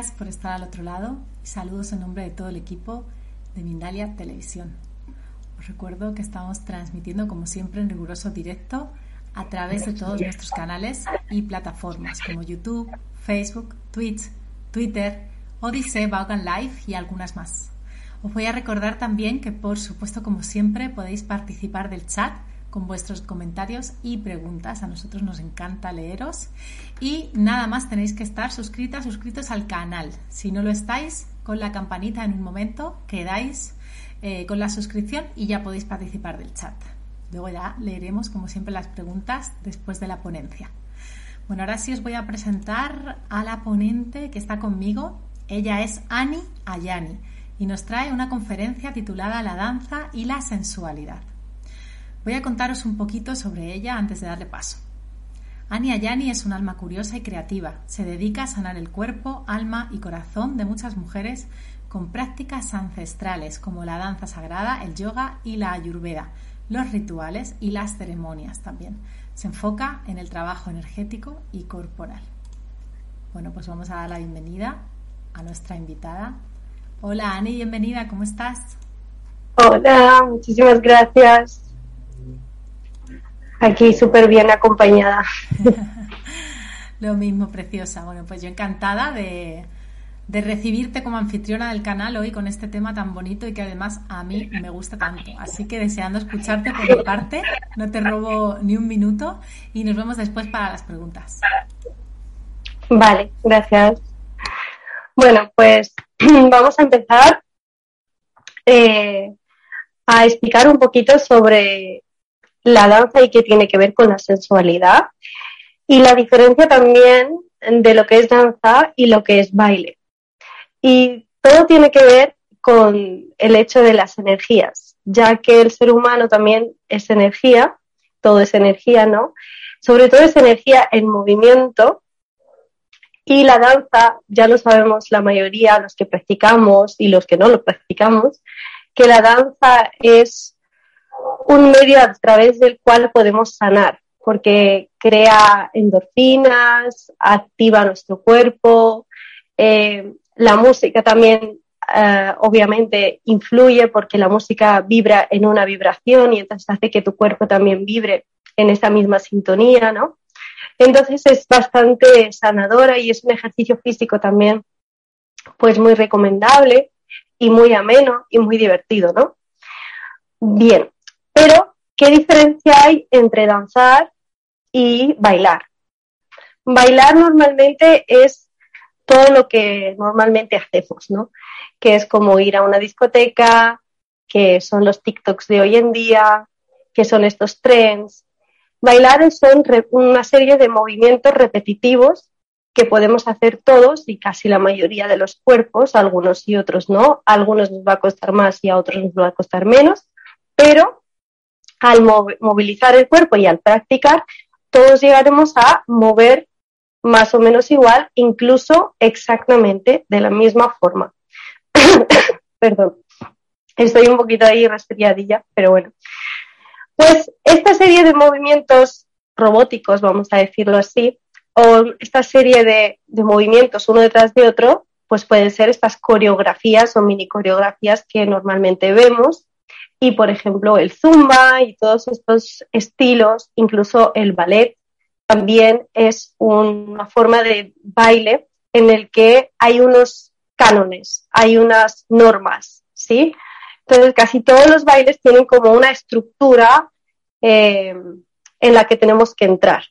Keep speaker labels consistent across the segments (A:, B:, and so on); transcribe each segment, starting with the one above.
A: Por estar al otro lado y saludos en nombre de todo el equipo de Mindalia Televisión. Os recuerdo que estamos transmitiendo como siempre en riguroso directo a través de todos nuestros canales y plataformas como YouTube, Facebook, Twitch, Twitter, Odyssey, Vaughan Live y algunas más. Os voy a recordar también que por supuesto como siempre podéis participar del chat con vuestros comentarios y preguntas. A nosotros nos encanta leeros. Y nada más tenéis que estar suscritas, suscritos al canal. Si no lo estáis, con la campanita en un momento, quedáis eh, con la suscripción y ya podéis participar del chat. Luego ya leeremos, como siempre, las preguntas después de la ponencia. Bueno, ahora sí os voy a presentar a la ponente que está conmigo. Ella es Ani Ayani y nos trae una conferencia titulada La danza y la sensualidad. Voy a contaros un poquito sobre ella antes de darle paso. Ani Ayani es un alma curiosa y creativa. Se dedica a sanar el cuerpo, alma y corazón de muchas mujeres con prácticas ancestrales como la danza sagrada, el yoga y la ayurveda, los rituales y las ceremonias también. Se enfoca en el trabajo energético y corporal. Bueno, pues vamos a dar la bienvenida a nuestra invitada. Hola Ani, bienvenida, ¿cómo estás?
B: Hola, muchísimas gracias. Aquí súper bien acompañada.
A: Lo mismo, preciosa. Bueno, pues yo encantada de, recibirte como anfitriona del canal hoy con este tema tan bonito y que además a mí me gusta tanto. Así que deseando escucharte por mi parte, no te robo ni un minuto y nos vemos después para las preguntas.
B: Vale, gracias. Bueno, pues vamos a empezar eh, a explicar un poquito sobre la danza y qué tiene que ver con la sensualidad y la diferencia también de lo que es danza y lo que es baile. Y todo tiene que ver con el hecho de las energías, ya que el ser humano también es energía, todo es energía, ¿no? Sobre todo es energía en movimiento y la danza, ya lo sabemos la mayoría, los que practicamos y los que no lo practicamos, que la danza es un medio a través del cual podemos sanar, porque crea endorfinas, activa nuestro cuerpo, eh, la música también eh, obviamente influye porque la música vibra en una vibración y entonces hace que tu cuerpo también vibre en esa misma sintonía, ¿no? Entonces es bastante sanadora y es un ejercicio físico también pues muy recomendable y muy ameno y muy divertido, ¿no? Bien, pero, ¿qué diferencia hay entre danzar y bailar? Bailar normalmente es todo lo que normalmente hacemos, ¿no? Que es como ir a una discoteca, que son los TikToks de hoy en día, que son estos trends. Bailar son una serie de movimientos repetitivos que podemos hacer todos y casi la mayoría de los cuerpos, algunos y otros no. Algunos nos va a costar más y a otros nos va a costar menos, pero al movilizar el cuerpo y al practicar, todos llegaremos a mover más o menos igual, incluso exactamente de la misma forma. Perdón, estoy un poquito ahí resfriadilla, pero bueno. Pues esta serie de movimientos robóticos, vamos a decirlo así, o esta serie de, de movimientos uno detrás de otro, pues pueden ser estas coreografías o mini coreografías que normalmente vemos y, por ejemplo, el zumba y todos estos estilos, incluso el ballet, también es una forma de baile en el que hay unos cánones, hay unas normas, ¿sí? Entonces, casi todos los bailes tienen como una estructura eh, en la que tenemos que entrar.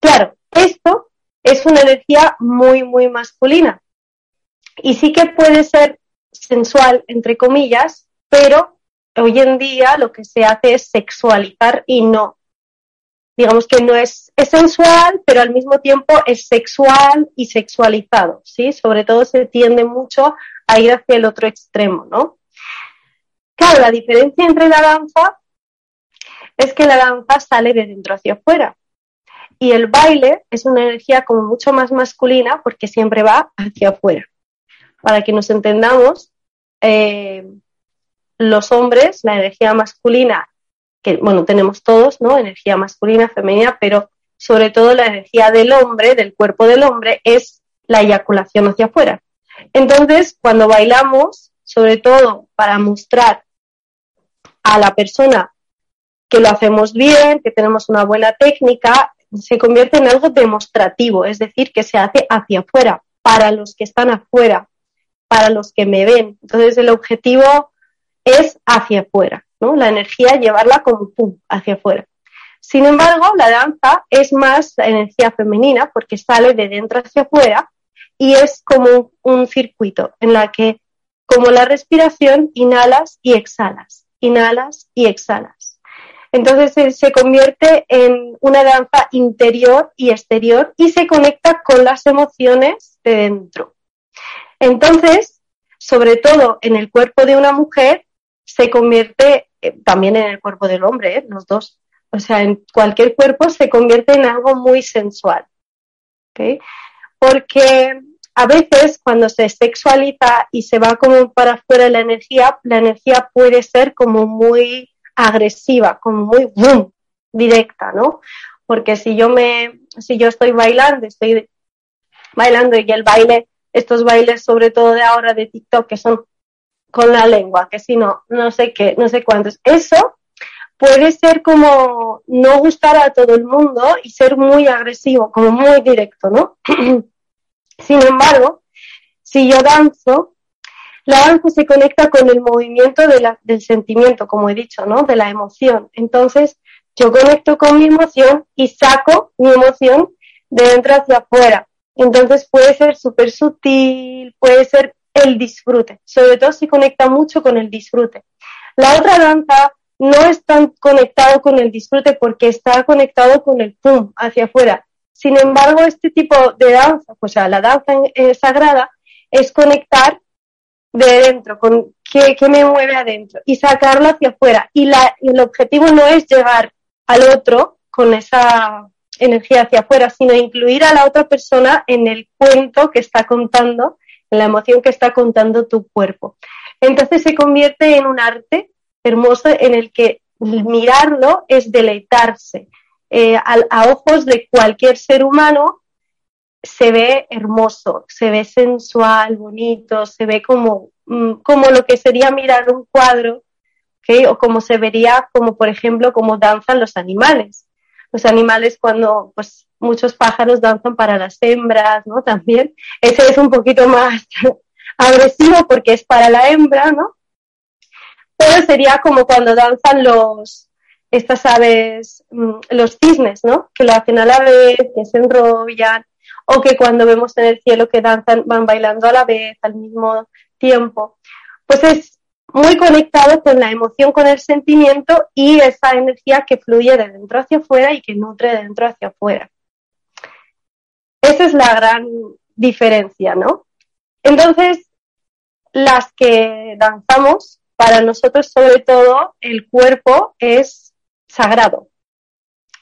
B: Claro, esto es una energía muy, muy masculina. Y sí que puede ser sensual, entre comillas, pero hoy en día lo que se hace es sexualizar y no. Digamos que no es, sensual, pero al mismo tiempo es sexual y sexualizado, ¿sí? Sobre todo se tiende mucho a ir hacia el otro extremo, ¿no? Claro, la diferencia entre la danza es que la danza sale de dentro hacia afuera. Y el baile es una energía como mucho más masculina porque siempre va hacia afuera. Para que nos entendamos, eh, los hombres, la energía masculina, que bueno, tenemos todos, ¿no? Energía masculina, femenina, pero sobre todo la energía del hombre, del cuerpo del hombre, es la eyaculación hacia afuera. Entonces, cuando bailamos, sobre todo para mostrar a la persona que lo hacemos bien, que tenemos una buena técnica, se convierte en algo demostrativo, es decir, que se hace hacia afuera, para los que están afuera, para los que me ven. Entonces, el objetivo es hacia afuera, ¿no? La energía llevarla como pum, hacia afuera. Sin embargo, la danza es más la energía femenina porque sale de dentro hacia afuera y es como un circuito en la que, como la respiración, inhalas y exhalas, inhalas y exhalas. Entonces se convierte en una danza interior y exterior y se conecta con las emociones de dentro. Entonces, sobre todo en el cuerpo de una mujer, se convierte eh, también en el cuerpo del hombre, ¿eh? los dos o sea, en cualquier cuerpo se convierte en algo muy sensual. Porque a veces cuando se sexualiza y se va como para afuera la energía, la energía puede ser como muy agresiva, como muy boom, directa, ¿no? Porque si yo me, si yo estoy bailando, estoy bailando y el baile, estos bailes sobre todo de ahora de TikTok que son con la lengua, que si no, no sé qué, no sé cuántos, eso puede ser como no gustar a todo el mundo y ser muy agresivo, como muy directo, ¿no? Sin embargo, si yo danzo, la danza se conecta con el movimiento del sentimiento, como he dicho, ¿no? De la emoción. Entonces, yo conecto con mi emoción y saco mi emoción de dentro hacia afuera. Entonces puede ser súper sutil, puede ser el disfrute. Sobre todo si conecta mucho con el disfrute. La otra danza no es tan conectado con el disfrute porque está conectado con el pum hacia afuera. Sin embargo, este tipo de danza, pues la danza sagrada, es conectar de dentro, con qué, me mueve adentro y sacarlo hacia afuera. Y, la, el objetivo no es llegar al otro con esa energía hacia afuera, sino incluir a la otra persona en el cuento que está contando, la emoción que está contando tu cuerpo. Entonces se convierte en un arte hermoso en el que mirarlo es deleitarse. Eh, a, ojos de cualquier ser humano se ve hermoso, se ve sensual, bonito, se ve como, mm, como lo que sería mirar un cuadro, o como se vería, como por ejemplo, como danzan los animales. Los animales cuando, pues, muchos pájaros danzan para las hembras, ¿no? También. Ese es un poquito más agresivo porque es para la hembra, ¿no? pero sería como cuando danzan los, estas aves, mm, los cisnes, ¿no? Que lo hacen a la vez, que se enrollan, o que cuando vemos en el cielo que danzan, van bailando a la vez, al mismo tiempo. Pues es muy conectado con la emoción, con el sentimiento y esa energía que fluye de dentro hacia afuera y que nutre de dentro hacia afuera. Esa es la gran diferencia, ¿no? Entonces, las que danzamos para nosotros sobre todo el cuerpo es sagrado.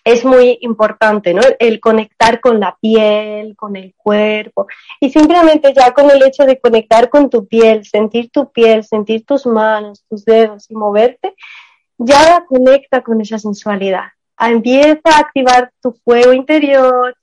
B: Es muy importante, ¿no? El conectar con la piel, con el cuerpo. Y simplemente ya con el hecho de conectar con tu piel, sentir tu piel, sentir tus manos, tus dedos y moverte, ya conecta con esa sensualidad. Empieza a activar tu fuego interior,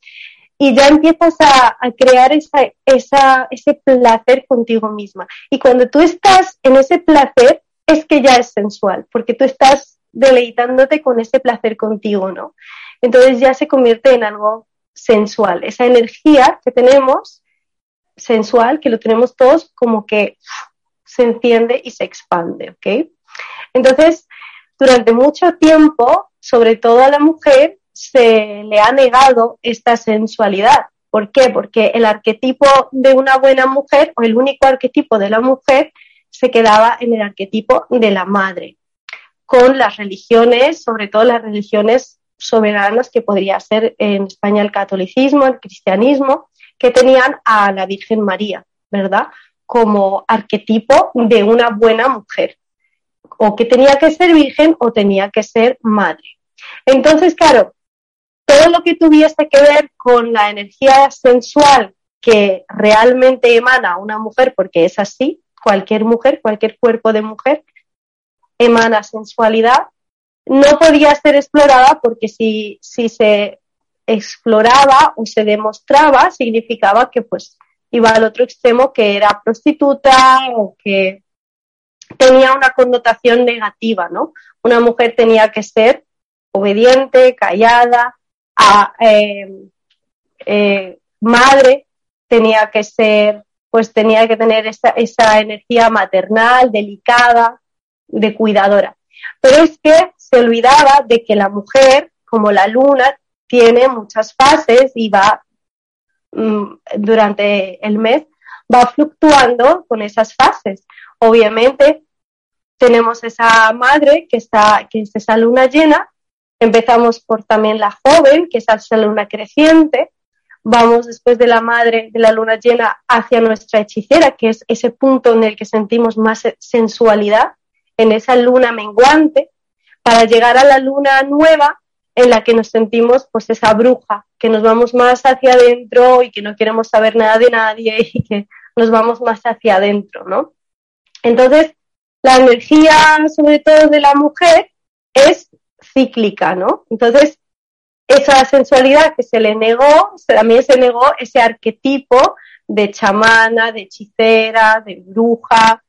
B: y ya empiezas a, crear esa, esa, ese placer contigo misma. Y cuando tú estás en ese placer, es que ya es sensual, porque tú estás deleitándote con ese placer contigo, ¿no? Entonces ya se convierte en algo sensual. Esa energía que tenemos, sensual, que lo tenemos todos, como que se enciende y se expande, ¿ok? Entonces, durante mucho tiempo, sobre todo a la mujer, se le ha negado esta sensualidad. ¿Por qué? Porque el arquetipo de una buena mujer o el único arquetipo de la mujer se quedaba en el arquetipo de la madre, con las religiones, sobre todo las religiones soberanas que podría ser en España el catolicismo, el cristianismo, que tenían a la Virgen María, ¿verdad? Como arquetipo de una buena mujer, o que tenía que ser virgen o tenía que ser madre. Entonces, claro, todo lo que tuviese que ver con la energía sensual que realmente emana una mujer, porque es así, cualquier mujer, cualquier cuerpo de mujer, emana sensualidad, no podía ser explorada porque si, si se exploraba o se demostraba, significaba que pues iba al otro extremo que era prostituta o que tenía una connotación negativa, ¿no? Una mujer tenía que ser obediente, callada, eh, eh, madre, tenía que ser, pues tenía que tener esa, esa energía maternal, delicada, de cuidadora. Pero es que se olvidaba de que la mujer, como la luna, tiene muchas fases y va mm, durante el mes, va fluctuando con esas fases. Obviamente, tenemos esa madre que está, que es esa luna llena, empezamos por también la joven, que es esa luna creciente, vamos después de la madre de la luna llena hacia nuestra hechicera, que es ese punto en el que sentimos más sensualidad, en esa luna menguante, para llegar a la luna nueva en la que nos sentimos pues esa bruja, que nos vamos más hacia adentro y que no queremos saber nada de nadie y que nos vamos más hacia adentro, ¿no? Entonces, la energía, sobre todo de la mujer, es cíclica, ¿no? Entonces, esa sensualidad que se le negó, también se negó ese arquetipo de chamana, de hechicera, de bruja,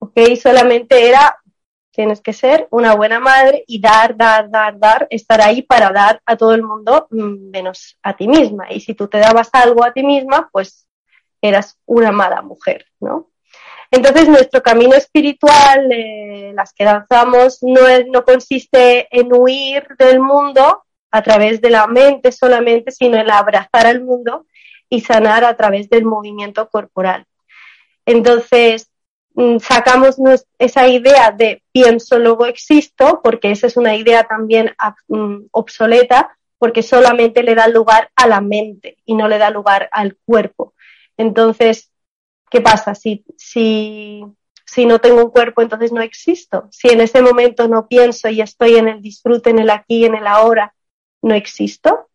B: ¿ok? Solamente era, tienes que ser una buena madre y dar, dar, dar, dar, estar ahí para dar a todo el mundo mm, menos a ti misma. Y si tú te dabas algo a ti misma, pues eras una mala mujer, ¿no? Entonces, nuestro camino espiritual, las que danzamos, no, no consiste en huir del mundo, a través de la mente solamente, sino el abrazar al mundo y sanar a través del movimiento corporal. Entonces, sacamos esa idea de pienso, luego existo, porque esa es una idea también mm, obsoleta, porque solamente le da lugar a la mente y no le da lugar al cuerpo. Entonces, ¿qué pasa? Si, si, si no tengo un cuerpo, entonces no existo. Si en ese momento no pienso y estoy en el disfrute, en el aquí, en el ahora, no existo.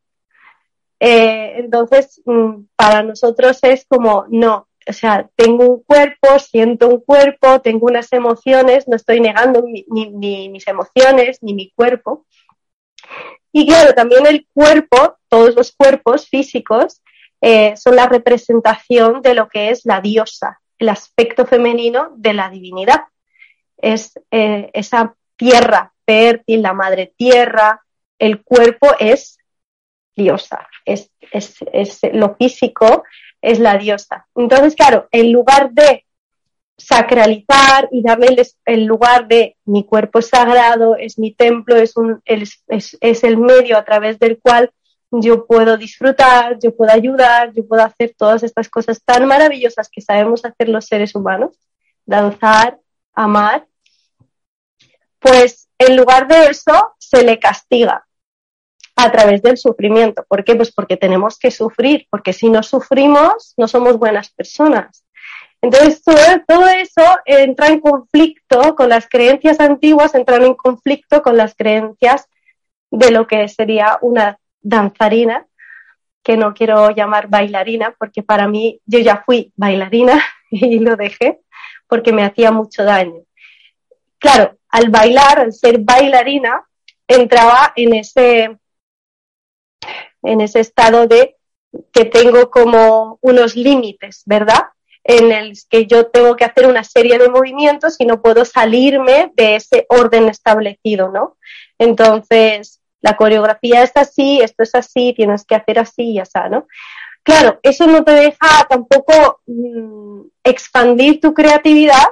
B: Eh, entonces, mm, para nosotros es como, no, o sea, tengo un cuerpo, siento un cuerpo, tengo unas emociones, no estoy negando ni, mis emociones ni mi cuerpo. Y claro, también el cuerpo, todos los cuerpos físicos, eh, son la representación de lo que es la diosa, el aspecto femenino de la divinidad. Es eh, esa tierra fértil, la madre tierra, el cuerpo es diosa, es, lo físico es la diosa. Entonces, claro, en lugar de sacralizar y darle el, lugar de mi cuerpo es sagrado, es mi templo, es, un, es, es, el medio a través del cual yo puedo disfrutar, yo puedo ayudar, yo puedo hacer todas estas cosas tan maravillosas que sabemos hacer los seres humanos, danzar, amar, pues en lugar de eso se le castiga a través del sufrimiento. ¿Por qué? Pues porque tenemos que sufrir, porque si no sufrimos no somos buenas personas. Entonces, todo, eso entra en conflicto con las creencias antiguas, entran en conflicto con las creencias de lo que sería una danzarina, que no quiero llamar bailarina, porque para mí yo ya fui bailarina y lo dejé porque me hacía mucho daño. Claro, al bailar, al ser bailarina, entraba en ese en ese estado de que tengo como unos límites, ¿verdad? En el que yo tengo que hacer una serie de movimientos y no puedo salirme de ese orden establecido, ¿no? Entonces, la coreografía es así, esto es así, tienes que hacer así y así, ¿no? Claro, eso no te deja tampoco mm, expandir tu creatividad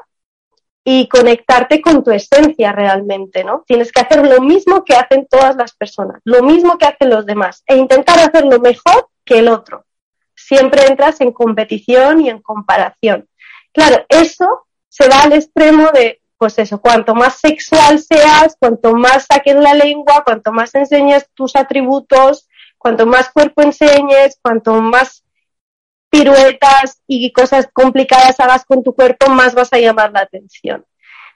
B: y conectarte con tu esencia realmente, ¿no? Tienes que hacer lo mismo que hacen todas las personas, lo mismo que hacen los demás e intentar hacerlo mejor que el otro. Siempre entras en competición y en comparación. Claro, eso se va al extremo de, pues eso, cuanto más sexual seas, cuanto más saques la lengua, cuanto más enseñes tus atributos, cuanto más cuerpo enseñes, cuanto más piruetas y cosas complicadas hagas con tu cuerpo, más vas a llamar la atención.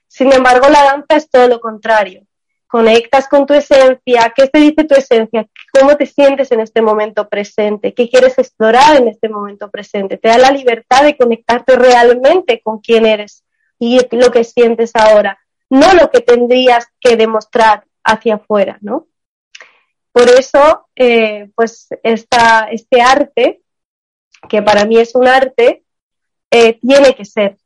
B: Sin embargo, la danza es todo lo contrario. Conectas con tu esencia. ¿Qué te dice tu esencia? ¿Cómo te sientes en este momento presente? ¿Qué quieres explorar en este momento presente? Te da la libertad de conectarte realmente con quién eres y lo que sientes ahora, no lo que tendrías que demostrar hacia afuera, ¿no? Por eso, eh, pues esta, este arte que para mí es un arte, eh, tiene que ser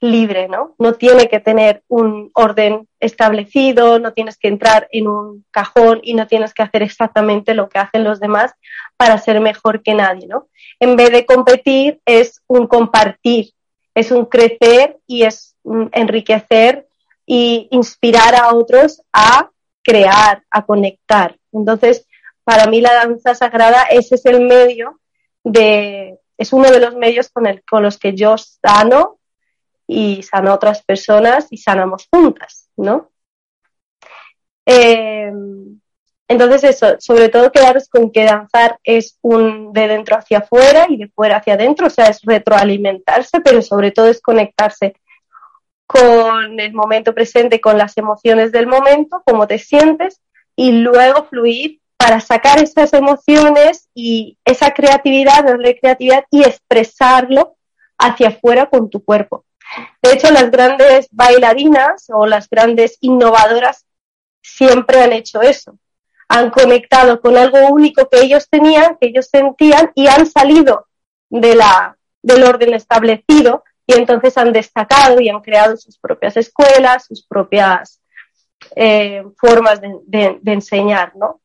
B: libre, ¿no? No tiene que tener un orden establecido, no tienes que entrar en un cajón y no tienes que hacer exactamente lo que hacen los demás para ser mejor que nadie, ¿no? En vez de competir es un compartir, es un crecer y es enriquecer y inspirar a otros a crear, a conectar. Entonces, para mí la danza sagrada, ese es el medio es uno de los medios con, el, con los que yo sano y sano otras personas y sanamos juntas, ¿no? Eh, entonces eso, sobre todo quedaros con que danzar es un de dentro hacia afuera y de fuera hacia adentro, o sea, es retroalimentarse, pero sobre todo es conectarse con el momento presente, con las emociones del momento, cómo te sientes, y luego fluir para sacar esas emociones y esa creatividad, darle creatividad y expresarlo hacia afuera con tu cuerpo. De hecho, las grandes bailarinas o las grandes innovadoras siempre han hecho eso. Han conectado con algo único que ellos tenían, que ellos sentían y han salido de la, del orden establecido y entonces han destacado y han creado sus propias escuelas, sus propias eh, formas de, enseñar, ¿no?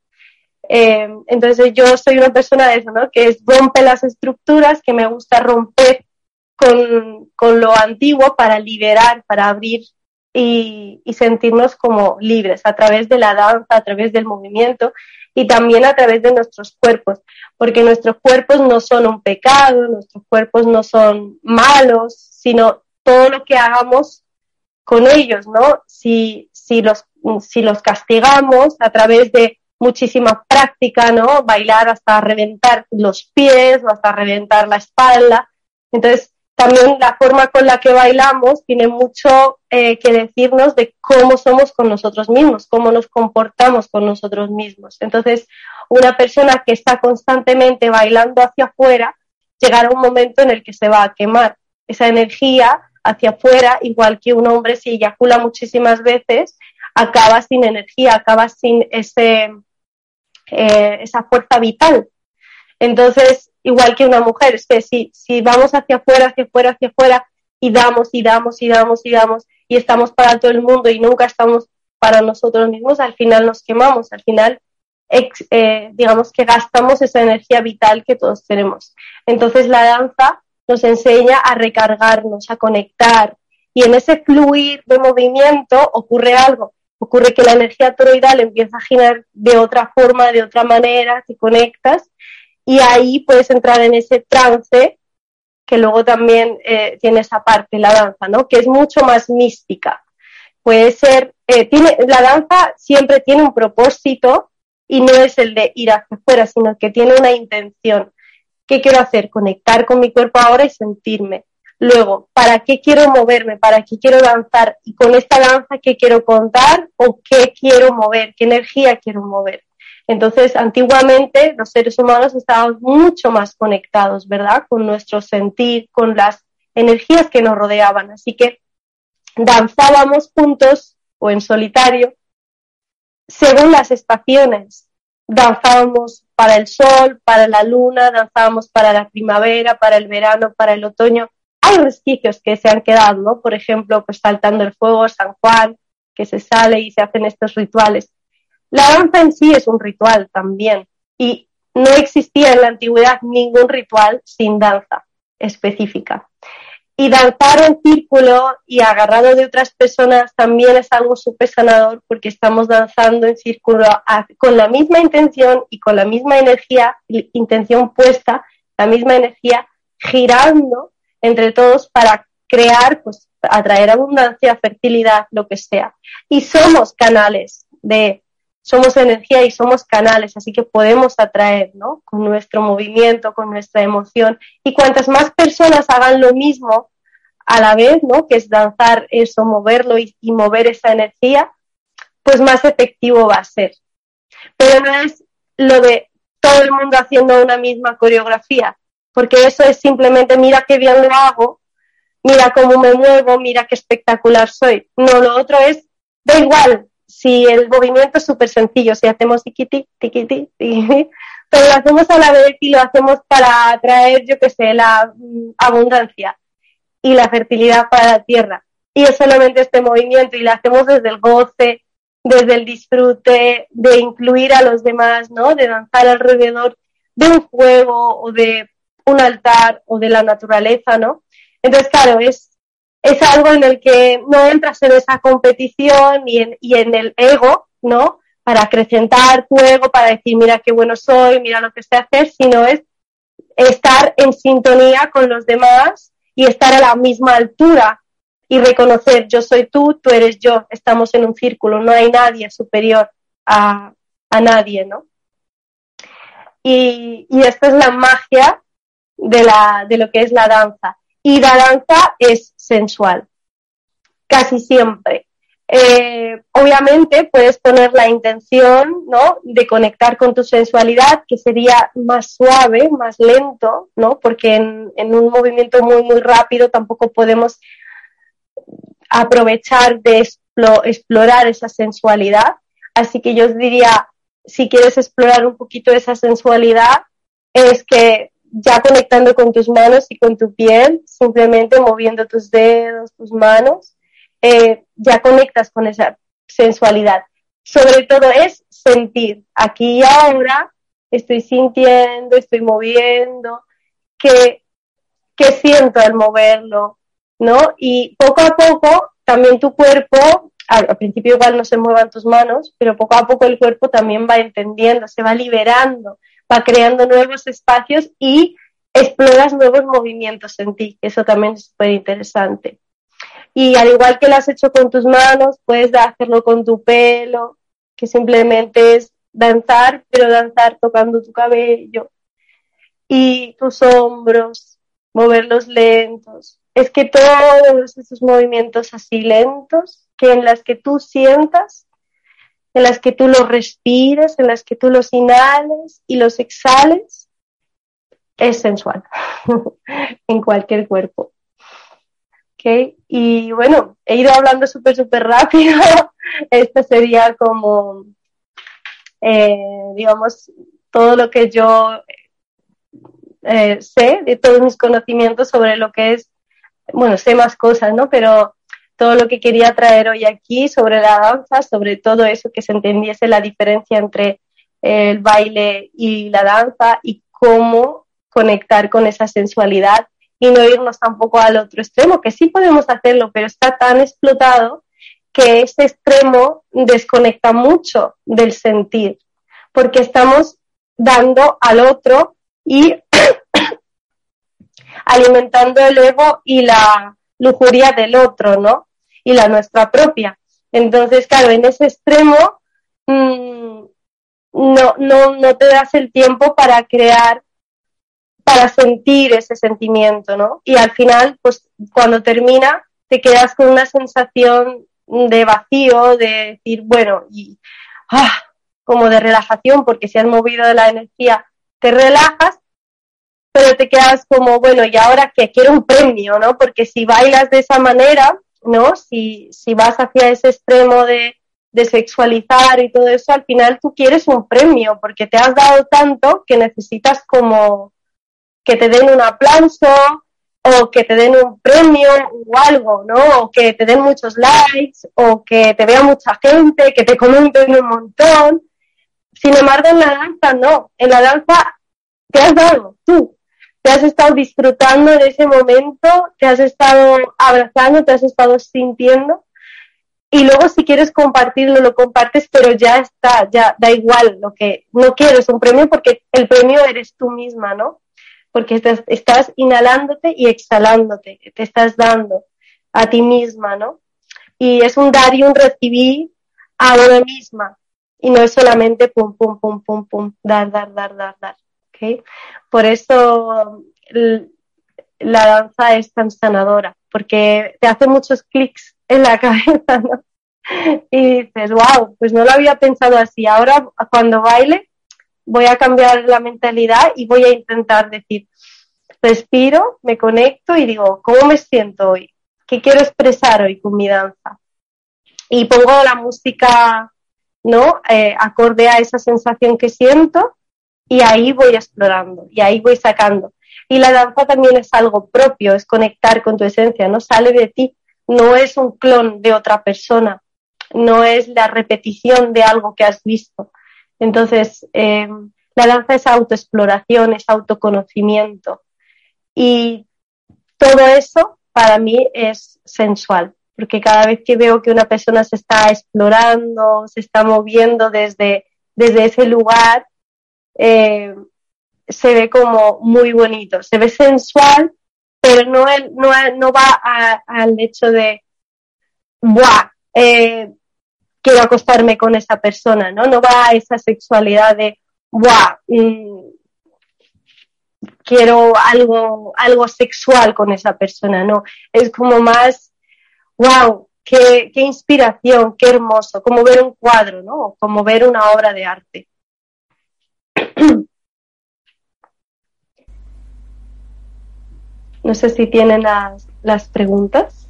B: Eh, entonces yo soy una persona de eso, ¿no? Que es rompe las estructuras, que me gusta romper con, con lo antiguo para liberar, para abrir y, y, sentirnos como libres a través de la danza, a través del movimiento y también a través de nuestros cuerpos, porque nuestros cuerpos no son un pecado, nuestros cuerpos no son malos, sino todo lo que hagamos con ellos, ¿no? Si, si, los, si los castigamos a través de muchísima práctica, ¿no? Bailar hasta reventar los pies o hasta reventar la espalda. Entonces, también la forma con la que bailamos tiene mucho eh, que decirnos de cómo somos con nosotros mismos, cómo nos comportamos con nosotros mismos. Entonces, una persona que está constantemente bailando hacia afuera, llegará un momento en el que se va a quemar. Esa energía hacia afuera, igual que un hombre si eyacula muchísimas veces, acaba sin energía, acaba sin ese, eh, esa fuerza vital. Entonces, igual que una mujer. Es que si, si vamos hacia afuera, hacia afuera, hacia afuera y damos y damos y damos y damos y estamos para todo el mundo y nunca estamos para nosotros mismos, al final nos quemamos, al final eh, digamos que gastamos esa energía vital que todos tenemos. Entonces la danza nos enseña a recargarnos, a conectar y en ese fluir de movimiento ocurre algo. Ocurre que la energía toroidal empieza a girar de otra forma, de otra manera, te conectas y ahí puedes entrar en ese trance que luego también eh, tiene esa parte, la danza, ¿no? Que es mucho más mística. Puede ser, eh, tiene, la danza siempre tiene un propósito y no es el de ir hacia afuera, sino que tiene una intención. ¿Qué quiero hacer? Conectar con mi cuerpo ahora y sentirme. Luego, ¿para qué quiero moverme? ¿Para qué quiero danzar? Y con esta danza, ¿qué quiero contar o qué quiero mover? ¿Qué energía quiero mover? Entonces, antiguamente los seres humanos estábamos mucho más conectados, ¿verdad? Con nuestro sentir, con las energías que nos rodeaban. Así que danzábamos juntos o en solitario según las estaciones. Danzábamos para el sol, para la luna, danzábamos para la primavera, para el verano, para el otoño. Hay resquicios que se han quedado. Por ejemplo, pues saltando el fuego, San Juan, que se sale y se hacen estos rituales. La danza en sí es un ritual también y no existía en la antigüedad ningún ritual sin danza específica. Y danzar en círculo y agarrado de otras personas también es algo súper sanador porque estamos danzando en círculo con la misma intención y con la misma energía, intención puesta, la misma energía girando entre todos para crear, pues atraer abundancia, fertilidad, lo que sea. Y somos canales de somos energía y somos canales, así que podemos atraer, ¿no? Con nuestro movimiento, con nuestra emoción. Y cuantas más personas hagan lo mismo a la vez, ¿no? Que es danzar eso, moverlo y, mover esa energía, pues más efectivo va a ser. Pero no es lo de todo el mundo haciendo una misma coreografía, porque eso es simplemente mira qué bien lo hago, mira cómo me muevo, mira qué espectacular soy. No, lo otro es, da igual, si el movimiento es súper sencillo, si hacemos tiquiti, tiquiti, pero lo hacemos a la vez y lo hacemos para atraer, yo qué sé, la mm, abundancia y la fertilidad para la tierra. Y es solamente este movimiento y lo hacemos desde el goce, desde el disfrute, de incluir a los demás, ¿no? De danzar alrededor de un juego o de un altar o de la naturaleza, ¿no? Entonces, claro, es, es algo en el que no entras en esa competición y en, y en el ego, ¿no? Para acrecentar tu ego, para decir, mira qué bueno soy, mira lo que sé hacer, sino es estar en sintonía con los demás y estar a la misma altura y reconocer yo soy tú, tú eres yo, estamos en un círculo, no hay nadie superior a, a nadie, ¿no? Y, y esta es la magia de, la, de lo que es la danza. Y la danza es sensual, casi siempre. Eh, obviamente puedes poner la intención, ¿no? De conectar con tu sensualidad, que sería más suave, más lento, ¿no? Porque en, en un movimiento muy, muy rápido tampoco podemos aprovechar de explorar esa sensualidad. Así que yo os diría, si quieres explorar un poquito esa sensualidad, es que ya conectando con tus manos y con tu piel, simplemente moviendo tus dedos, tus manos, eh, ya conectas con esa sensualidad. Sobre todo es sentir, aquí y ahora estoy sintiendo, estoy moviendo, que, que siento al moverlo, ¿no? Y poco a poco también tu cuerpo al, principio igual no se muevan tus manos, pero poco a poco el cuerpo también va entendiendo, se va liberando, va creando nuevos espacios y exploras nuevos movimientos en ti, eso también es súper interesante. Y al igual que lo has hecho con tus manos, puedes hacerlo con tu pelo, que simplemente es danzar, pero danzar tocando tu cabello y tus hombros, moverlos lentos. Es que todos esos movimientos así lentos que en las que tú sientas, en las que tú los respires, en las que tú los inhales y los exhales, es sensual en cualquier cuerpo. ¿Okay? Y bueno, he ido hablando súper, súper rápido. Esto sería como, eh, digamos, todo lo que yo eh, sé, de todos mis conocimientos sobre lo que es, bueno, sé más cosas, ¿no? Pero todo lo que quería traer hoy aquí sobre la danza, sobre todo eso, que se entendiese la diferencia entre el baile y la danza y cómo conectar con esa sensualidad y no irnos tampoco al otro extremo, que sí podemos hacerlo, pero está tan explotado que ese extremo desconecta mucho del sentir, porque estamos dando al otro y alimentando el ego y la lujuria del otro, ¿no? Y la nuestra propia. Entonces, claro, en ese extremo mm, no, no, no te das el tiempo para crear, para sentir ese sentimiento, ¿no? Y al final, pues cuando termina, te quedas con una sensación de vacío, de decir, bueno, y ah, como de relajación, porque si has movido la energía, te relajas, pero te quedas como, bueno, y ahora que quiero un premio, ¿no? Porque si bailas de esa manera, ¿no? Si, si vas hacia ese extremo de, de sexualizar y todo eso, al final tú quieres un premio, porque te has dado tanto que necesitas como que te den un aplauso o que te den un premio o algo, ¿no? O que te den muchos likes o que te vea mucha gente, que te comenten un montón. Sin embargo, en la danza no. En la danza te has dado tú, te has estado disfrutando de ese momento, te has estado abrazando, te has estado sintiendo. Y luego si quieres compartirlo, lo compartes, pero ya está, ya da igual lo que no quieres un premio porque el premio eres tú misma, ¿no? Porque estás, estás inhalándote y exhalándote, te estás dando a ti misma, ¿no? Y es un dar y un recibir a una misma. Y no es solamente pum, pum, pum, pum, pum, dar, dar, dar, dar, dar. Por eso la danza es tan sanadora, porque te hace muchos clics en la cabeza, ¿no? Y dices, wow, pues no lo había pensado así. Ahora, cuando baile, voy a cambiar la mentalidad y voy a intentar decir, respiro, me conecto y digo, ¿cómo me siento hoy? ¿Qué quiero expresar hoy con mi danza? Y pongo la música, ¿no? Eh, acorde a esa sensación que siento y ahí voy explorando y ahí voy sacando. Y la danza también es algo propio, es conectar con tu esencia, no sale de ti, no es un clon de otra persona, no es la repetición de algo que has visto. Entonces, eh, la danza es autoexploración, es autoconocimiento. Y todo eso para mí es sensual, porque cada vez que veo que una persona se está explorando, se está moviendo desde, desde ese lugar, eh, se ve como muy bonito, se ve sensual, pero no, no, no va al hecho de, ¡buah! Eh, quiero acostarme con esa persona, ¿no? No va a esa sexualidad de, ¡buah! Mm, quiero algo, algo sexual con esa persona, no. Es como más, wow, qué, qué inspiración, qué hermoso, como ver un cuadro, ¿no? Como ver una obra de arte. No sé si tienen las, las preguntas.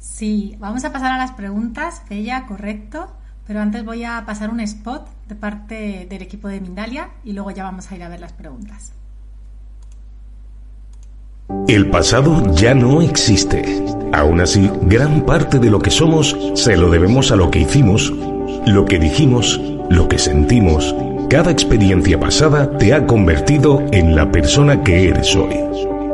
A: Sí, vamos a pasar a las preguntas, Bella, correcto. Pero antes voy a pasar un spot de parte del equipo de Mindalia y luego ya vamos a ir a ver las preguntas.
C: El pasado ya no existe. Aún así, gran parte de lo que somos se lo debemos a lo que hicimos, lo que dijimos, lo que sentimos. Cada experiencia pasada te ha convertido en la persona que eres hoy.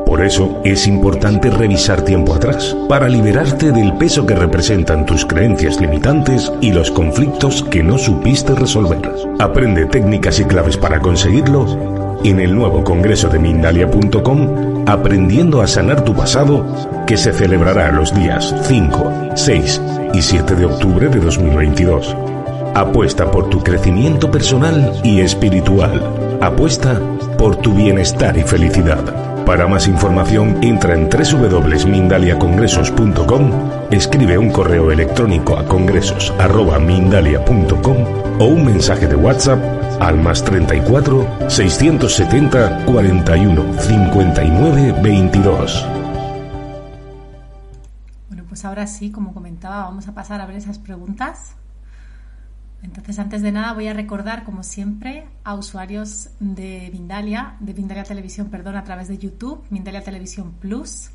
C: Por eso es importante revisar tiempo atrás, para liberarte del peso que representan tus creencias limitantes y los conflictos que no supiste resolver. Aprende técnicas y claves para conseguirlo en el nuevo congreso de Mindalia.com, Aprendiendo a sanar tu pasado, que se celebrará los días 5, 6 y 7 de octubre de 2022. Apuesta por tu crecimiento personal y espiritual. Apuesta por tu bienestar y felicidad. Para más información entra en www.mindaliacongresos.com, escribe un correo electrónico a congresos.mindalia.com o un mensaje de WhatsApp al más 34 670 41 59 22.
A: Bueno, pues ahora sí, como comentaba, vamos a pasar a ver esas preguntas. Entonces, antes de nada, voy a recordar, como siempre, a usuarios de Mindalia, de Mindalia Televisión, perdón, a través de YouTube, Mindalia Televisión Plus,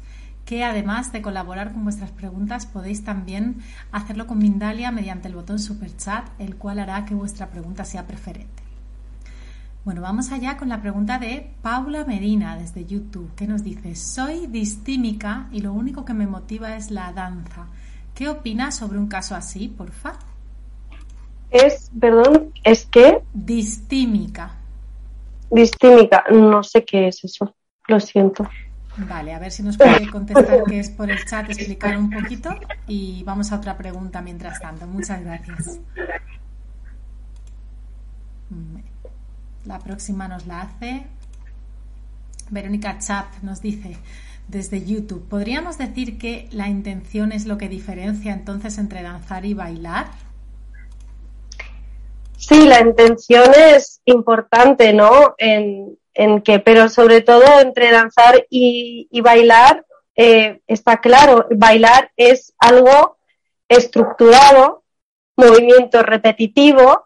A: que además de colaborar con vuestras preguntas, podéis también hacerlo con Mindalia mediante el botón Super Chat, el cual hará que vuestra pregunta sea preferente. Bueno, vamos allá con la pregunta de Paula Medina desde YouTube, que nos dice, soy distímica y lo único que me motiva es la danza. ¿Qué opinas sobre un caso así, porfa?
B: Es, perdón, es que...
A: Distímica.
B: Distímica, no sé qué es eso, lo siento.
A: Vale, a ver si nos puede contestar que es por el chat, explicar un poquito y vamos a otra pregunta mientras tanto. Muchas gracias. La próxima nos la hace Verónica Chap, nos dice desde YouTube, ¿podríamos decir que la intención es lo que diferencia entonces entre danzar y bailar?
B: Sí, la intención es importante, ¿no? En, que, pero sobre todo entre danzar y, bailar, eh, está claro, bailar es algo estructurado, movimiento repetitivo,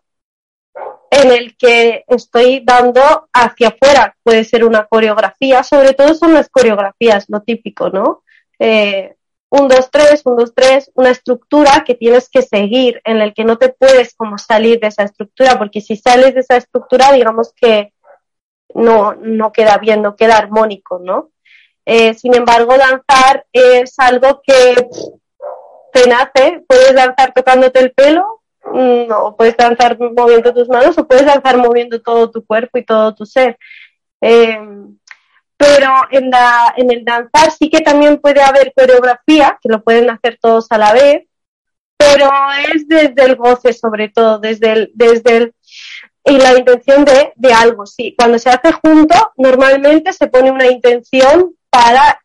B: en el que estoy dando hacia afuera. Puede ser una coreografía, sobre todo son las coreografías, lo típico, ¿no? Eh, un, dos, tres, un, dos, tres, una estructura que tienes que seguir, en el que no te puedes como salir de esa estructura, porque si sales de esa estructura, digamos que no, no queda bien, no queda armónico, ¿no? Eh, sin embargo, danzar es algo que te nace, puedes danzar tocándote el pelo, mm, o puedes danzar moviendo tus manos, o puedes danzar moviendo todo tu cuerpo y todo tu ser. Eh, pero en, la, en el danzar sí que también puede haber coreografía, que lo pueden hacer todos a la vez, pero es desde el goce sobre todo, desde el, desde el, y la intención de, de algo, sí. Cuando se hace junto, normalmente se pone una intención para,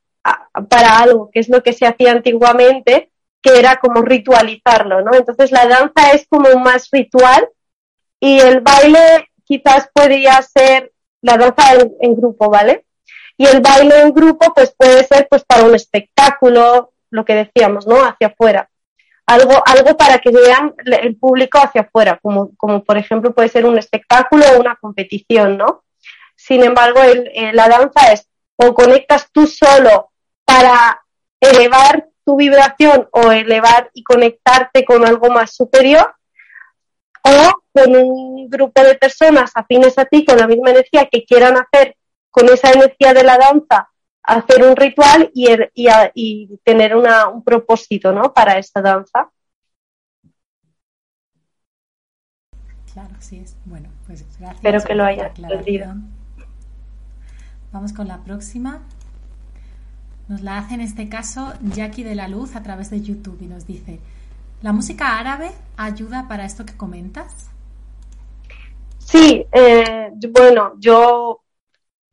B: para algo, que es lo que se hacía antiguamente, que era como ritualizarlo, ¿no? Entonces la danza es como más ritual y el baile quizás podría ser la danza en grupo, ¿vale? Y el baile en grupo, pues puede ser pues para un espectáculo, lo que decíamos, ¿no? Hacia afuera. algo, algo para que vean el público hacia afuera, como, como por ejemplo puede ser un espectáculo o una competición, ¿no? Sin embargo, la danza es o conectas tú solo para elevar tu vibración o elevar y conectarte con algo más superior, o con un grupo de personas afines a ti con la misma energía que quieran hacer con esa energía de la danza, hacer un ritual y, y, tener una, un propósito ¿no? para esta danza.
A: Claro, sí es. Bueno, pues gracias.
B: Espero que lo haya entendido.
A: Vamos con la próxima. Nos la hace en este caso Jackie de la Luz a través de YouTube y nos dice, ¿la música árabe ayuda para esto que comentas?
B: Sí, eh, bueno, yo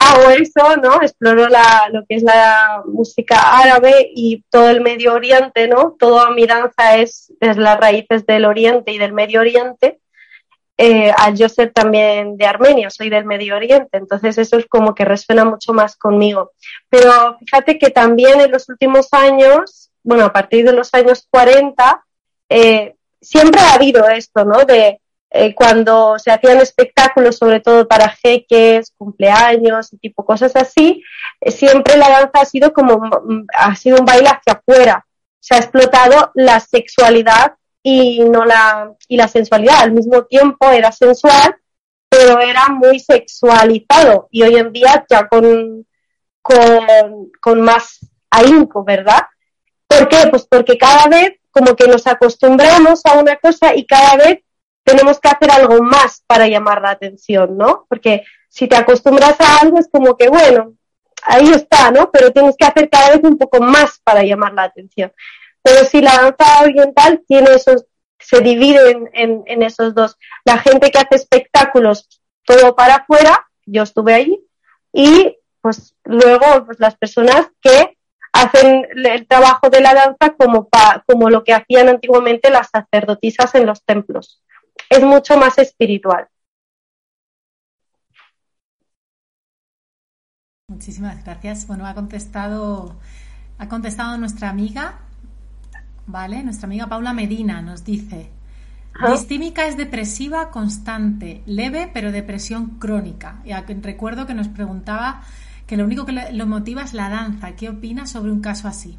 B: hago eso, ¿no? Exploro la, lo que es la música árabe y todo el Medio Oriente, ¿no? Toda mi danza es, es las raíces del Oriente y del Medio Oriente eh, al yo ser también de Armenia, soy del Medio Oriente, entonces eso es como que resuena mucho más conmigo. Pero fíjate que también en los últimos años, bueno, a partir de los años 40, eh, siempre ha habido esto, ¿no? Eh, cuando se hacían espectáculos, sobre todo para jeques, cumpleaños y tipo cosas así, eh, siempre la danza ha sido como, ha sido un baile hacia afuera. Se ha explotado la sexualidad y no la y la sensualidad al mismo tiempo era sensual pero era muy sexualizado y hoy en día ya con con, con más ahínco verdad ¿por qué? pues porque cada vez como que nos acostumbramos a una cosa y cada vez tenemos que hacer algo más para llamar la atención ¿no? porque si te acostumbras a algo es como que bueno ahí está ¿no? pero tienes que hacer cada vez un poco más para llamar la atención pero si la danza oriental tiene esos, se divide en, esos dos. La gente que hace espectáculos todo para afuera, yo estuve allí, y pues luego pues las personas que hacen el trabajo de la danza como, como lo que hacían antiguamente las sacerdotisas en los templos. Es mucho más espiritual.
A: Muchísimas gracias. Bueno, ha contestado, ha contestado nuestra amiga ¿vale? Nuestra amiga Paula Medina nos dice, distímica es depresiva constante, leve pero depresión crónica. Y recuerdo que nos preguntaba que lo único que lo motiva es la danza. ¿Qué opinas sobre un caso así?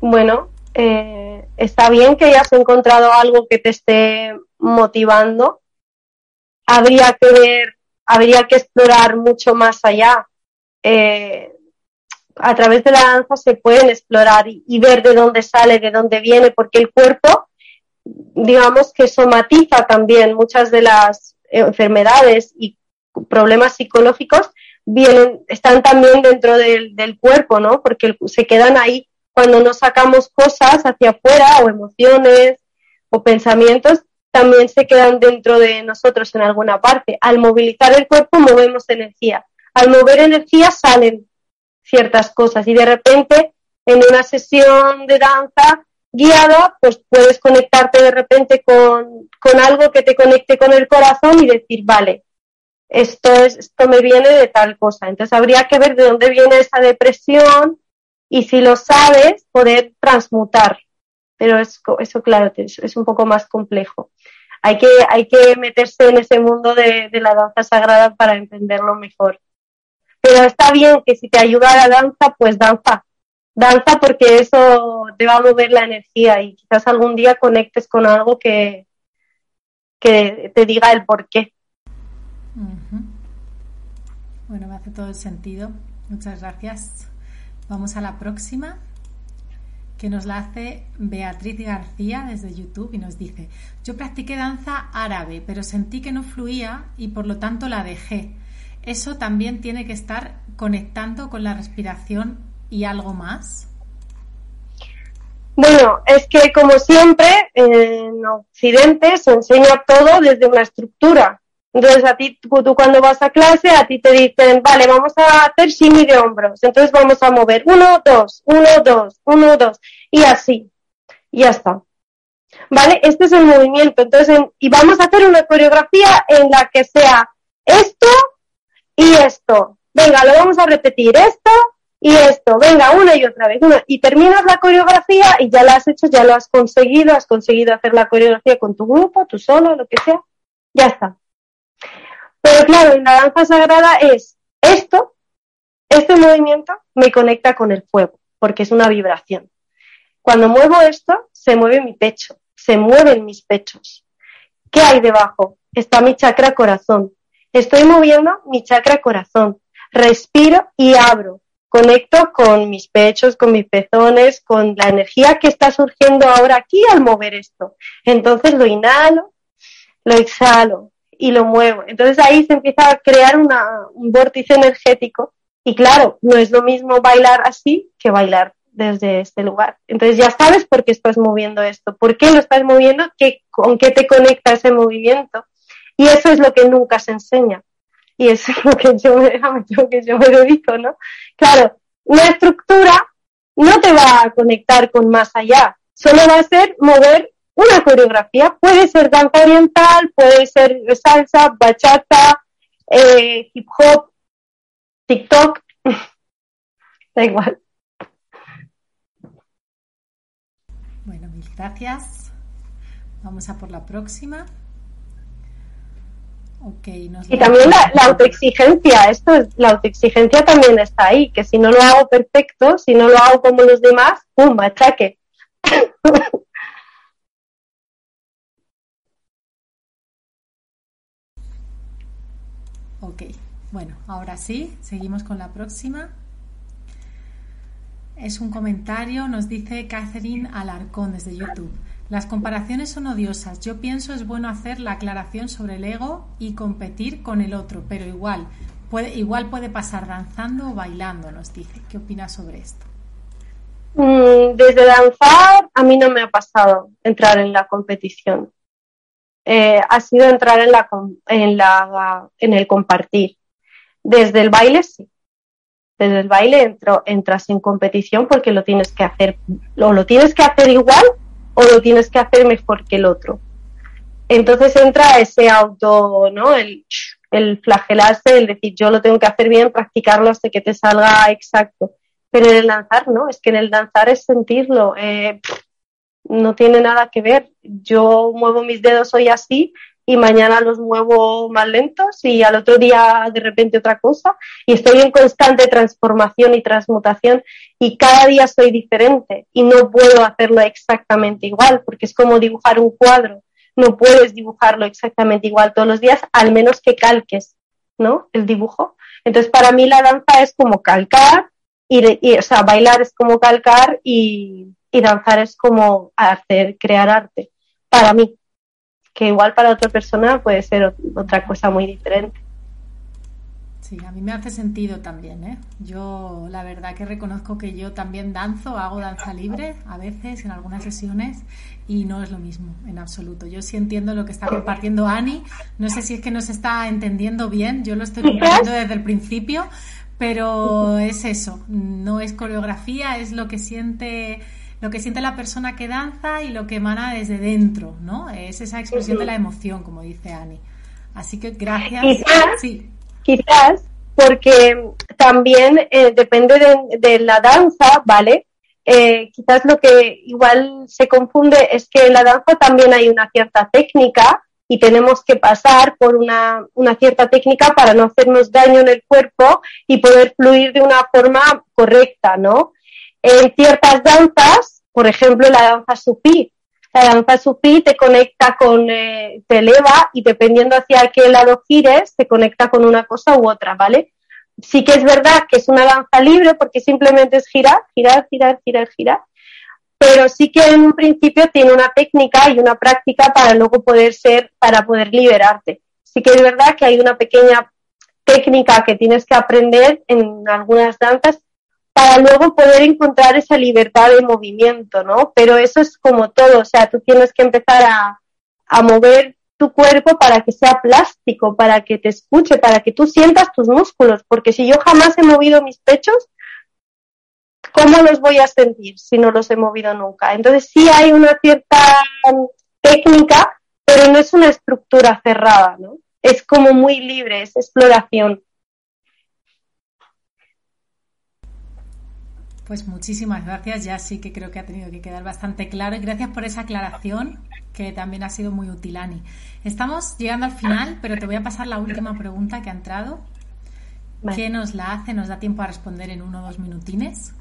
B: Bueno, eh, está bien que hayas encontrado algo que te esté motivando. Habría que ver, habría que explorar mucho más allá. Eh, a través de la danza se pueden explorar y, ver de dónde sale, de dónde viene, porque el cuerpo, digamos que somatiza también muchas de las enfermedades y problemas psicológicos vienen, están también dentro del, del cuerpo, ¿no? Porque se quedan ahí cuando no sacamos cosas hacia afuera o emociones o pensamientos, también se quedan dentro de nosotros en alguna parte. Al movilizar el cuerpo movemos energía. Al mover energía salen ciertas cosas y de repente en una sesión de danza guiada, pues puedes conectarte de repente con, con algo que te conecte con el corazón y decir, vale, esto, es, esto me viene de tal cosa. Entonces habría que ver de dónde viene esa depresión y si lo sabes, poder transmutar. Pero es, eso, claro, es, es un poco más complejo. Hay que, hay que meterse en ese mundo de, de la danza sagrada para entenderlo mejor. Pero está bien que si te ayuda la danza, pues danza. Danza porque eso te va a mover la energía y quizás algún día conectes con algo que, que te diga el por qué.
A: Bueno, me hace todo el sentido. Muchas gracias. Vamos a la próxima, que nos la hace Beatriz García desde YouTube y nos dice, yo practiqué danza árabe, pero sentí que no fluía y por lo tanto la dejé eso también tiene que estar conectando con la respiración y algo más.
B: Bueno, es que como siempre en Occidente se enseña todo desde una estructura. Entonces a ti, tú cuando vas a clase, a ti te dicen, vale, vamos a hacer shimmy de hombros. Entonces vamos a mover uno, dos, uno, dos, uno, dos. Y así. Y ya está. ¿Vale? Este es el movimiento. Entonces, y vamos a hacer una coreografía en la que sea esto y esto. Venga, lo vamos a repetir. Esto y esto, venga, una y otra vez, una, y terminas la coreografía y ya la has hecho, ya lo has conseguido, has conseguido hacer la coreografía con tu grupo, tú solo, lo que sea, ya está. Pero claro, en la danza sagrada es esto, este movimiento me conecta con el fuego, porque es una vibración. Cuando muevo esto, se mueve mi pecho, se mueven mis pechos. ¿Qué hay debajo? Está mi chakra corazón. Estoy moviendo mi chakra corazón. Respiro y abro conecto con mis pechos, con mis pezones, con la energía que está surgiendo ahora aquí al mover esto. Entonces lo inhalo, lo exhalo y lo muevo. Entonces ahí se empieza a crear un vórtice energético y claro, no es lo mismo bailar así que bailar desde este lugar. Entonces ya sabes por qué estás moviendo esto, por qué lo estás moviendo, ¿Qué, con qué te conecta ese movimiento. Y eso es lo que nunca se enseña. Y es lo que yo, lo que yo me dedico, ¿no? Claro, una estructura no te va a conectar con más allá, solo va a ser mover una coreografía. Puede ser danza oriental, puede ser salsa, bachata, eh, hip hop, TikTok, da igual.
A: Bueno, mil gracias. Vamos a por la próxima
B: y también la, autoexigencia, esto es, la autoexigencia también está ahí, que si no lo hago perfecto, si no lo hago como los demás, ¡pum! machaque.
A: ok, bueno, ahora sí, seguimos con la próxima. Es un comentario, nos dice Catherine Alarcón desde YouTube. Las comparaciones son odiosas. Yo pienso es bueno hacer la aclaración sobre el ego y competir con el otro, pero igual puede, igual puede pasar danzando o bailando, nos dice. ¿Qué opinas sobre esto?
B: Mm, desde danzar a mí no me ha pasado entrar en la competición. Eh, ha sido entrar en, la, en, la, en el compartir. Desde el baile sí. Desde el baile entro, entras en competición porque lo tienes que hacer, o lo tienes que hacer igual o lo tienes que hacer mejor que el otro. Entonces entra ese auto, ¿no? El, el flagelarse, el decir yo lo tengo que hacer bien, practicarlo hasta que te salga exacto. Pero en el danzar, no, es que en el danzar es sentirlo. Eh, no tiene nada que ver. Yo muevo mis dedos hoy así y mañana los muevo más lentos y al otro día de repente otra cosa y estoy en constante transformación y transmutación y cada día soy diferente y no puedo hacerlo exactamente igual porque es como dibujar un cuadro, no puedes dibujarlo exactamente igual todos los días al menos que calques, ¿no? El dibujo. Entonces para mí la danza es como calcar y, o sea, bailar es como calcar y, y danzar es como hacer, crear arte, para mí que igual para otra persona puede ser otra cosa muy diferente.
A: Sí, a mí me hace sentido también, ¿eh? Yo la verdad que reconozco que yo también danzo, hago danza libre a veces en algunas sesiones y no es lo mismo en absoluto. Yo sí entiendo lo que está compartiendo Ani, no sé si es que nos está entendiendo bien, yo lo estoy compartiendo desde el principio, pero es eso, no es coreografía, es lo que siente lo que siente la persona que danza y lo que emana desde dentro, ¿no? Es esa expresión de la emoción, como dice Ani. Así que gracias.
B: Quizás, sí. quizás porque también eh, depende de, la danza, ¿vale? Eh, quizás lo que igual se confunde es que en la danza también hay una cierta técnica y tenemos que pasar por una, una, cierta técnica para no hacernos daño en el cuerpo y poder fluir de una forma correcta, ¿no? En ciertas danzas, por ejemplo la danza sufí, la danza sufí te conecta con, eh, te eleva y dependiendo hacia qué lado gires, te conecta con una cosa u otra, ¿vale? Sí que es verdad que es una danza libre porque simplemente es girar, girar, girar, girar, girar, pero sí que en un principio tiene una técnica y una práctica para luego poder ser, para poder liberarte. Sí que es verdad que hay una pequeña técnica que tienes que aprender en algunas danzas para luego poder encontrar esa libertad de movimiento, ¿no? Pero eso es como todo, o sea, tú tienes que empezar a, a mover tu cuerpo para que sea plástico, para que te escuche, para que tú sientas tus músculos, porque si yo jamás he movido mis pechos, ¿cómo los voy a sentir si no los he movido nunca? Entonces sí hay una cierta técnica, pero no es una estructura cerrada, ¿no? Es como muy libre, es exploración.
A: Pues muchísimas gracias, ya sí que creo que ha tenido que quedar bastante claro y gracias por esa aclaración que también ha sido muy útil, Ani. Estamos llegando al final, pero te voy a pasar la última pregunta que ha entrado. ¿Qué nos la hace? Nos da tiempo a responder en uno o dos minutines.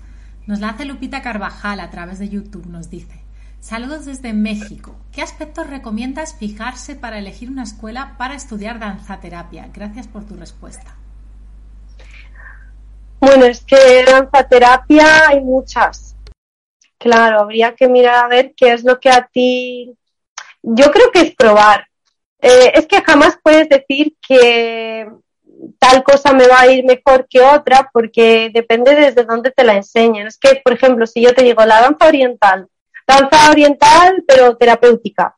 A: Nos la hace Lupita Carvajal a través de YouTube. Nos dice, saludos desde México. ¿Qué aspectos recomiendas fijarse para elegir una escuela para estudiar danzaterapia? Gracias por tu respuesta.
B: Bueno, es que danzaterapia hay muchas. Claro, habría que mirar a ver qué es lo que a ti. Yo creo que es probar. Eh, es que jamás puedes decir que tal cosa me va a ir mejor que otra porque depende desde dónde te la enseñen. Es que, por ejemplo, si yo te digo la danza oriental, danza oriental pero terapéutica,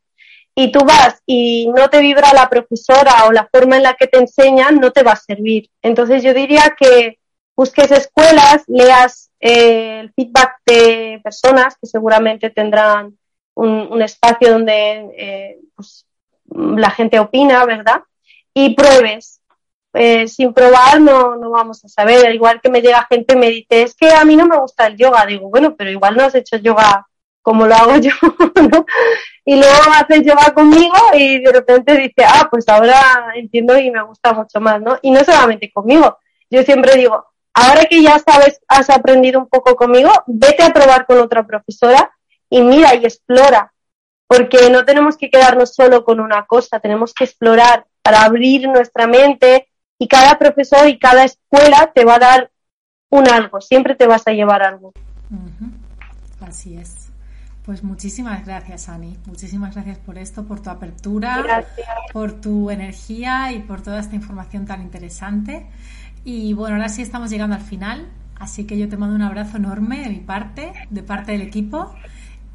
B: y tú vas y no te vibra la profesora o la forma en la que te enseñan, no te va a servir. Entonces yo diría que busques escuelas, leas eh, el feedback de personas que seguramente tendrán un, espacio donde eh, pues, la gente opina, ¿verdad? Y pruebes. Eh, sin probar no, no vamos a saber. Al igual que me llega gente y me dice, es que a mí no me gusta el yoga. Digo, bueno, pero igual no has hecho yoga como lo hago yo, ¿no? Y luego haces yoga conmigo y de repente dice, ah, pues ahora entiendo y me gusta mucho más, ¿no? Y no solamente conmigo. Yo siempre digo, ahora que ya sabes, has aprendido un poco conmigo, vete a probar con otra profesora y mira y explora, porque no tenemos que quedarnos solo con una cosa, tenemos que explorar para abrir nuestra mente y cada profesor y cada escuela te va a dar un algo, siempre te vas a llevar algo.
A: Así es. Pues muchísimas gracias, Ani. Muchísimas gracias por esto, por tu apertura, por tu energía y por toda esta información tan interesante. Y bueno, ahora sí estamos llegando al final, así que yo te mando un abrazo enorme de mi parte, de parte del equipo,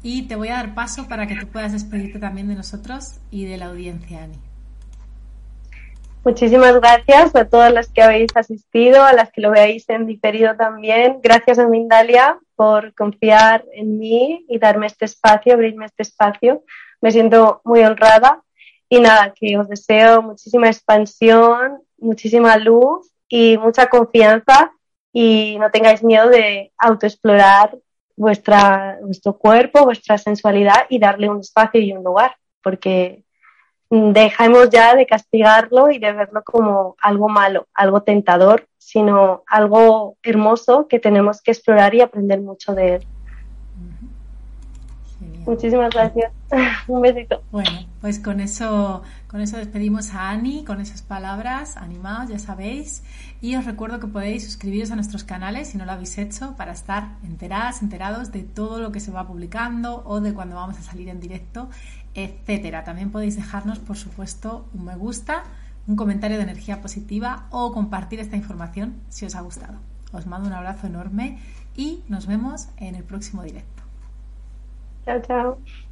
A: y te voy a dar paso para que tú puedas despedirte también de nosotros y de la audiencia, Ani.
B: Muchísimas gracias a todas las que habéis asistido, a las que lo veáis en diferido también. Gracias a Mindalia por confiar en mí y darme este espacio, abrirme este espacio. Me siento muy honrada y nada, que os deseo muchísima expansión, muchísima luz y mucha confianza y no tengáis miedo de autoexplorar vuestra, vuestro cuerpo, vuestra sensualidad y darle un espacio y un lugar, porque dejemos ya de castigarlo y de verlo como algo malo, algo tentador, sino algo hermoso que tenemos que explorar y aprender mucho de él. Muchísimas gracias. Un besito.
A: Bueno, pues con eso, con eso despedimos a Ani, con esas palabras, animados, ya sabéis. Y os recuerdo que podéis suscribiros a nuestros canales si no lo habéis hecho para estar enteradas, enterados de todo lo que se va publicando o de cuando vamos a salir en directo, etcétera. También podéis dejarnos, por supuesto, un me gusta, un comentario de energía positiva o compartir esta información si os ha gustado. Os mando un abrazo enorme y nos vemos en el próximo directo.
B: Chao, chao.